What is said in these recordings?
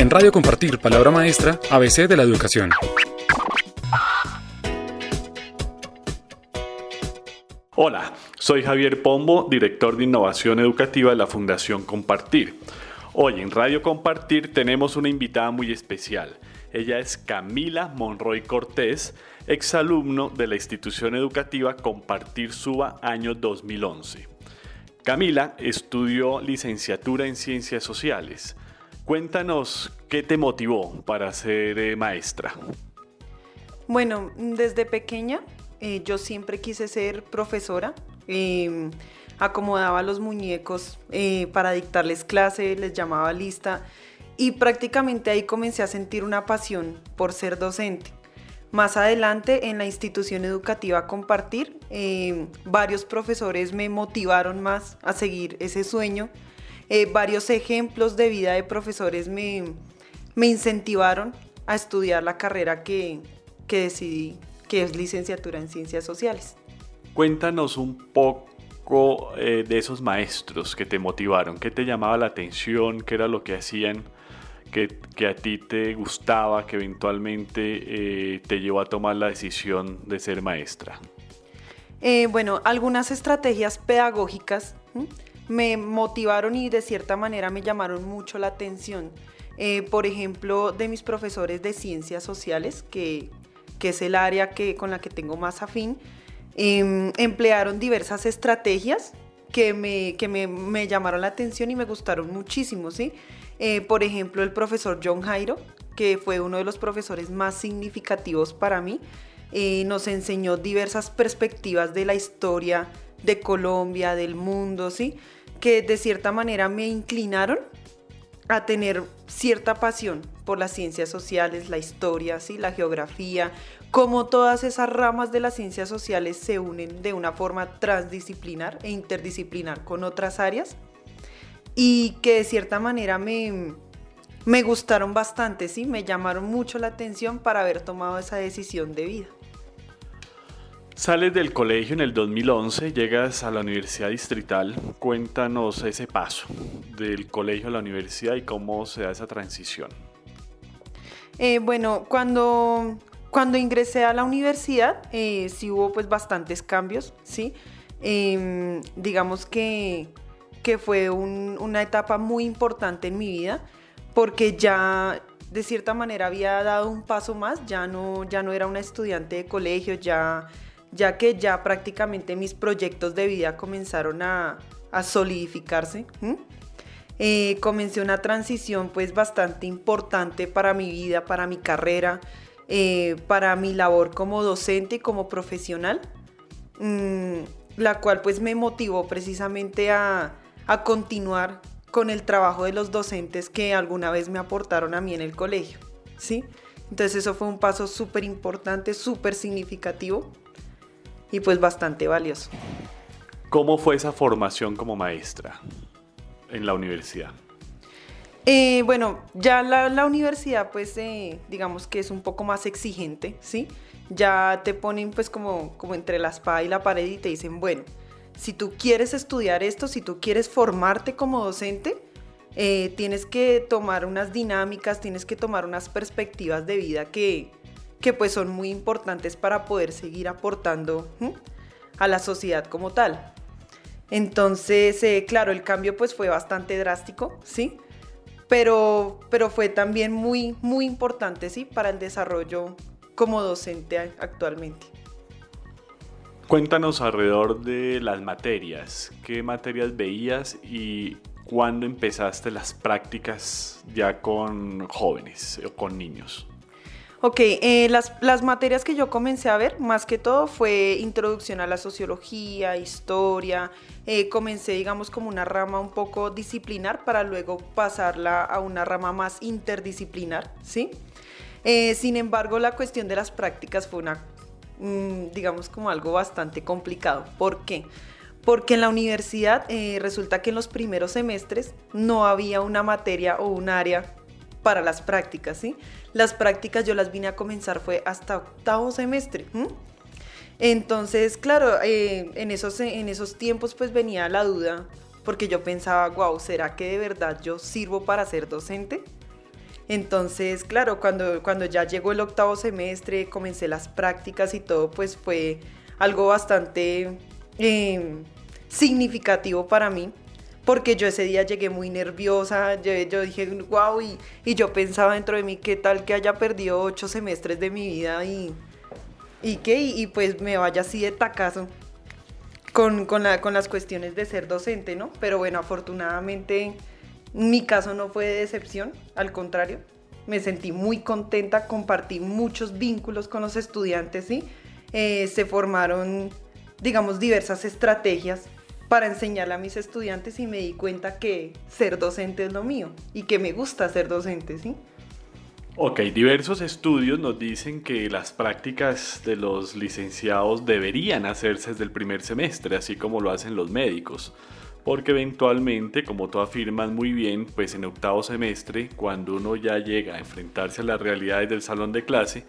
En Radio Compartir, palabra maestra, ABC de la educación. Hola, soy Javier Pombo, director de innovación educativa de la Fundación Compartir. Hoy en Radio Compartir tenemos una invitada muy especial. Ella es Camila Monroy Cortés, exalumno de la institución educativa Compartir Suba año 2011. Camila estudió licenciatura en Ciencias Sociales. Cuéntanos qué te motivó para ser eh, maestra. Bueno, desde pequeña eh, yo siempre quise ser profesora. Em, acomodaba los muñecos eh, para dictarles clase, les llamaba lista y prácticamente ahí comencé a sentir una pasión por ser docente. Más adelante en la institución educativa Compartir, em, varios profesores me motivaron más a seguir ese sueño. Eh, varios ejemplos de vida de profesores me, me incentivaron a estudiar la carrera que, que decidí que es licenciatura en Ciencias Sociales. Cuéntanos un poco eh, de esos maestros que te motivaron, qué te llamaba la atención, qué era lo que hacían, que, a ti te gustaba, que eventualmente eh, te llevó a tomar la decisión de ser maestra. Eh, bueno, algunas estrategias pedagógicas me motivaron y de cierta manera me llamaron mucho la atención. por ejemplo, de mis profesores de ciencias sociales, que que es el área que, con la que tengo más afín, em, emplearon diversas estrategias que, me, que me, llamaron la atención y me gustaron muchísimo, ¿sí? Eh, por ejemplo, el profesor John Jairo, que fue uno de los profesores más significativos para mí, eh, nos enseñó diversas perspectivas de la historia de Colombia, del mundo, ¿sí? Que de cierta manera me inclinaron a tener cierta pasión por las ciencias sociales, la historia, ¿sí? la geografía, cómo todas esas ramas de las ciencias sociales se unen de una forma transdisciplinar e interdisciplinar con otras áreas y que de cierta manera me, me gustaron bastante, ¿sí? me llamaron mucho la atención para haber tomado esa decisión de vida. Sales del colegio en el 2011, llegas a la Universidad Distrital. Cuéntanos ese paso del colegio a la universidad y cómo se da esa transición. Eh, bueno, cuando, cuando ingresé a la universidad, eh, sí hubo pues bastantes cambios, ¿sí? Em, digamos que, que fue una etapa muy importante en mi vida, porque ya de cierta manera había dado un paso más, ya no, ya no era una estudiante de colegio, ya ya que ya prácticamente mis proyectos de vida comenzaron a, solidificarse. Eh, comencé una transición pues bastante importante para mi vida, para mi carrera, eh, para mi labor como docente y como profesional, mm, la cual pues me motivó precisamente a, a continuar con el trabajo de los docentes que alguna vez me aportaron a mí en el colegio, ¿sí? Entonces eso fue un paso súper importante, súper significativo y pues bastante valioso. ¿Cómo fue esa formación como maestra en la universidad? Eh, bueno, ya la, universidad pues eh, digamos que es un poco más exigente, ¿sí? Ya te ponen pues como, como entre la espada y la pared y te dicen, bueno, si tú quieres estudiar esto, si tú quieres formarte como docente, eh, tienes que tomar unas dinámicas, tienes que tomar unas perspectivas de vida que, que pues son muy importantes para poder seguir aportando a la sociedad como tal. Entonces, eh, claro, el cambio pues fue bastante drástico, ¿sí? Pero, pero fue también muy, muy importante, ¿sí? Para el desarrollo como docente actualmente. Cuéntanos alrededor de las materias. ¿Qué materias veías y cuándo empezaste las prácticas ya con jóvenes o con niños? Ok, eh, las, las, materias que yo comencé a ver, más que todo, fue introducción a la sociología, historia. Eh, comencé, digamos, como una rama un poco disciplinar para luego pasarla a una rama más interdisciplinar, ¿sí? Eh, sin embargo, la cuestión de las prácticas fue una, mm, digamos, como algo bastante complicado. ¿Por qué? Porque en la universidad resulta que en los primeros semestres no había una materia o un área para las prácticas, ¿sí? Las prácticas yo las vine a comenzar fue hasta octavo semestre. Entonces, claro, eh, en, esos, en esos tiempos pues venía la duda, porque yo pensaba, wow, ¿será que de verdad yo sirvo para ser docente? Entonces, claro, cuando, cuando ya llegó el octavo semestre, comencé las prácticas y todo, pues fue algo bastante em, significativo para mí, porque yo ese día llegué muy nerviosa, yo, dije, wow, y, yo pensaba dentro de mí, ¿qué tal que haya perdido ocho semestres de mi vida y, y qué? Y, pues me vaya así de tacazo con, con las cuestiones de ser docente, ¿no? Pero bueno, afortunadamente mi caso no fue de decepción, al contrario, me sentí muy contenta, compartí muchos vínculos con los estudiantes, ¿sí? Eh, se formaron, digamos, diversas estrategias para enseñarle a mis estudiantes y me di cuenta que ser docente es lo mío y que me gusta ser docente, ¿sí? Ok, diversos estudios nos dicen que las prácticas de los licenciados deberían hacerse desde el primer semestre, así como lo hacen los médicos porque eventualmente, como tú afirmas muy bien, pues en octavo semestre, cuando uno ya llega a enfrentarse a las realidades del salón de clase,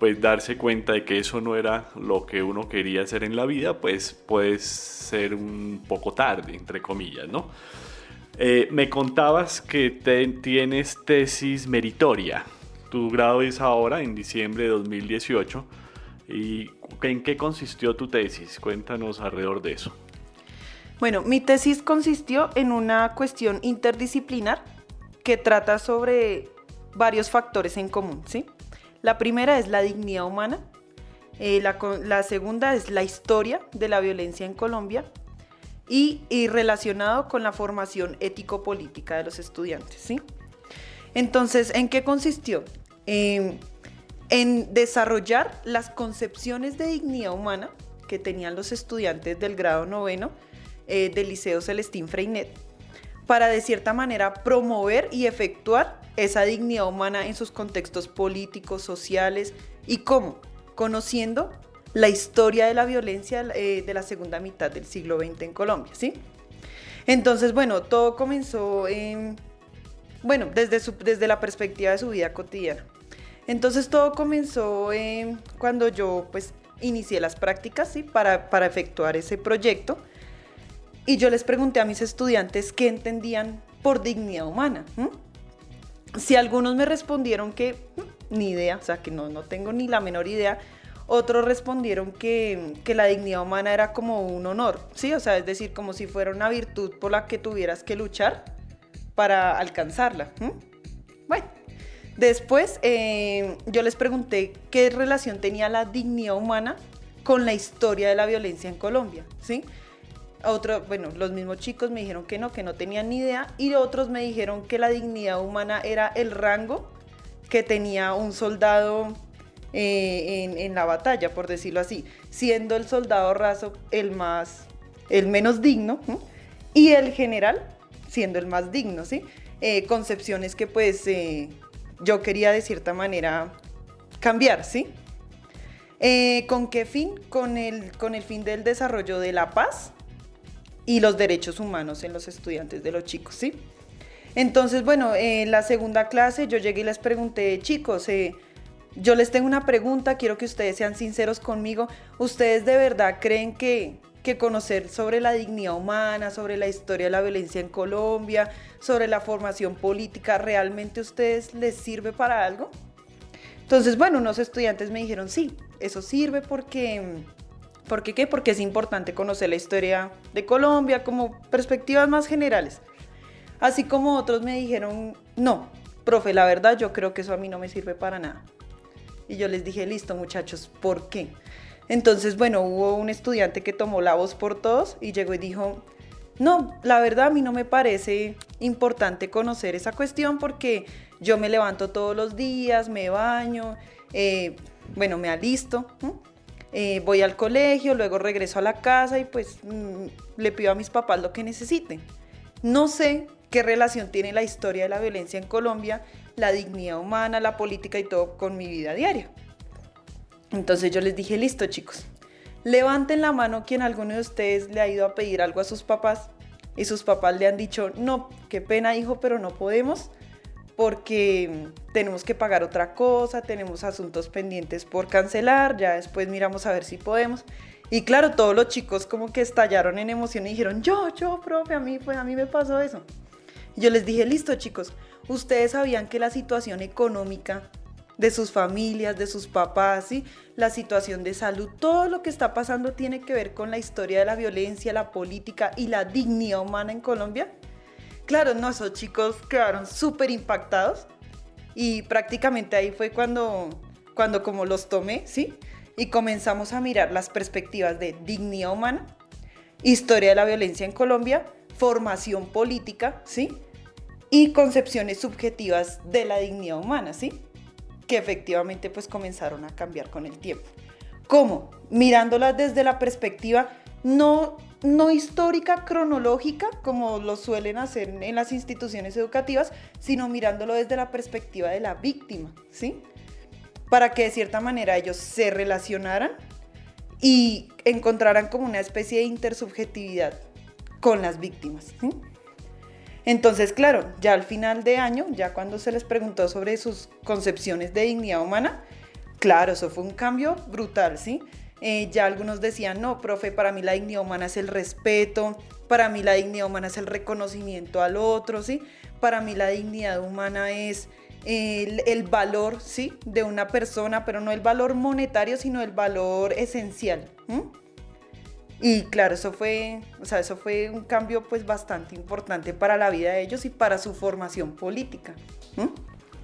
pues darse cuenta de que eso no era lo que uno quería hacer en la vida, pues puede ser un poco tarde, entre comillas, ¿no? Eh, me contabas que tienes tesis meritoria. Tu grado es ahora, en diciembre de 2018. ¿Y en qué consistió tu tesis? Cuéntanos alrededor de eso. Bueno, mi tesis consistió en una cuestión interdisciplinar que trata sobre varios factores en común, ¿sí? La primera es la dignidad humana, eh, la, segunda es la historia de la violencia en Colombia y, relacionado con la formación ético-política de los estudiantes, ¿sí? Entonces, ¿en qué consistió? en desarrollar las concepciones de dignidad humana que tenían los estudiantes del grado noveno eh, del Liceo Celestín Freinet, para de cierta manera promover y efectuar esa dignidad humana en sus contextos políticos, sociales y cómo, conociendo la historia de la violencia eh, de la segunda mitad del siglo XX en Colombia, ¿sí? Entonces, bueno, todo comenzó en, bueno, desde, desde la perspectiva de su vida cotidiana. Entonces todo comenzó cuando yo pues inicié las prácticas, ¿sí? Para, para efectuar ese proyecto y yo les pregunté a mis estudiantes qué entendían por dignidad humana. Si algunos me respondieron que ni idea, o sea, que no, no tengo ni la menor idea, otros respondieron que, que, la dignidad humana era como un honor, ¿sí? O sea, es decir, como si fuera una virtud por la que tuvieras que luchar para alcanzarla. Bueno, después eh, yo les pregunté qué relación tenía la dignidad humana con la historia de la violencia en Colombia, ¿sí? Otro, bueno, los mismos chicos me dijeron que no, que no tenían ni idea, y otros me dijeron que la dignidad humana era el rango que tenía un soldado eh, en, la batalla, por decirlo así, siendo el soldado raso el más, el menos digno, y el general siendo el más digno, ¿sí? Eh, concepciones que pues eh, yo quería de cierta manera cambiar, ¿sí? ¿Con qué fin? Con el, con el fin del desarrollo de la paz y los derechos humanos en los estudiantes de los chicos, ¿sí? Entonces, bueno, en la segunda clase yo llegué y les pregunté, chicos, eh, yo les tengo una pregunta, quiero que ustedes sean sinceros conmigo. ¿Ustedes de verdad creen que, que conocer sobre la dignidad humana, sobre la historia de la violencia en Colombia, sobre la formación política, realmente a ustedes les sirve para algo? Entonces, bueno, unos estudiantes me dijeron, sí, eso sirve porque ¿Por qué? Porque es importante conocer la historia de Colombia como perspectivas más generales. Así como otros me dijeron, no, profe, la verdad yo creo que eso a mí no me sirve para nada. Y yo les dije, listo muchachos, ¿por qué? Entonces, bueno, hubo un estudiante que tomó la voz por todos y llegó y dijo, no, la verdad a mí no me parece importante conocer esa cuestión porque yo me levanto todos los días, me baño, eh, bueno, me alisto. Eh, voy al colegio, luego regreso a la casa y pues mm, le pido a mis papás lo que necesiten. No sé qué relación tiene la historia de la violencia en Colombia, la dignidad humana, la política y todo con mi vida diaria. Entonces yo les dije, listo chicos, levanten la mano quien alguno de ustedes le ha ido a pedir algo a sus papás y sus papás le han dicho, no, qué pena hijo, pero no podemos porque tenemos que pagar otra cosa, tenemos asuntos pendientes por cancelar, ya después miramos a ver si podemos. Y claro, todos los chicos como que estallaron en emoción y dijeron, yo, yo, profe, a mí, a mí me pasó eso. Yo les dije, listo chicos, ustedes sabían que la situación económica de sus familias, de sus papás, ¿sí? la situación de salud, todo lo que está pasando tiene que ver con la historia de la violencia, la política y la dignidad humana en Colombia. Claro, no, esos chicos quedaron súper impactados y prácticamente ahí fue cuando, cuando como los tomé, ¿sí? Y comenzamos a mirar las perspectivas de dignidad humana, historia de la violencia en Colombia, formación política, ¿sí? Y concepciones subjetivas de la dignidad humana, ¿sí? que efectivamente pues comenzaron a cambiar con el tiempo. ¿Cómo? Mirándolas desde la perspectiva no, no histórica, cronológica, como lo suelen hacer en las instituciones educativas, sino mirándolo desde la perspectiva de la víctima, ¿sí? Para que de cierta manera ellos se relacionaran y encontraran como una especie de intersubjetividad con las víctimas. ¿sí? Entonces, claro, ya al final de año, ya cuando se les preguntó sobre sus concepciones de dignidad humana, claro, eso fue un cambio brutal, ¿sí? Eh, ya algunos decían, no, profe, para mí la dignidad humana es el respeto, para mí la dignidad humana es el reconocimiento al otro, ¿sí? Para mí la dignidad humana es el, valor, ¿sí? De una persona, pero no el valor monetario, sino el valor esencial. Y claro, eso fue, o sea, eso fue un cambio pues bastante importante para la vida de ellos y para su formación política.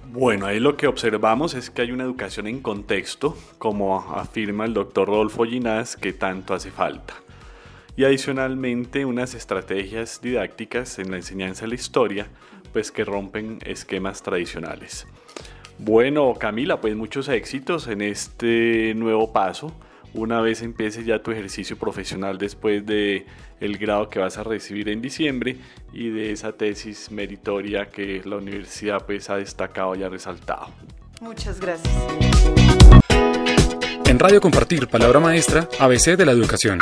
Bueno, ahí lo que observamos es que hay una educación en contexto, como afirma el doctor Rodolfo Ginás, que tanto hace falta. Y adicionalmente unas estrategias didácticas en la enseñanza de la historia, pues que rompen esquemas tradicionales. Bueno, Camila, pues muchos éxitos en este nuevo paso una vez empieces ya tu ejercicio profesional después de el grado que vas a recibir en diciembre y de esa tesis meritoria que la universidad pues ha destacado y ha resaltado. Muchas gracias. En Radio Compartir, palabra maestra, ABC de la educación.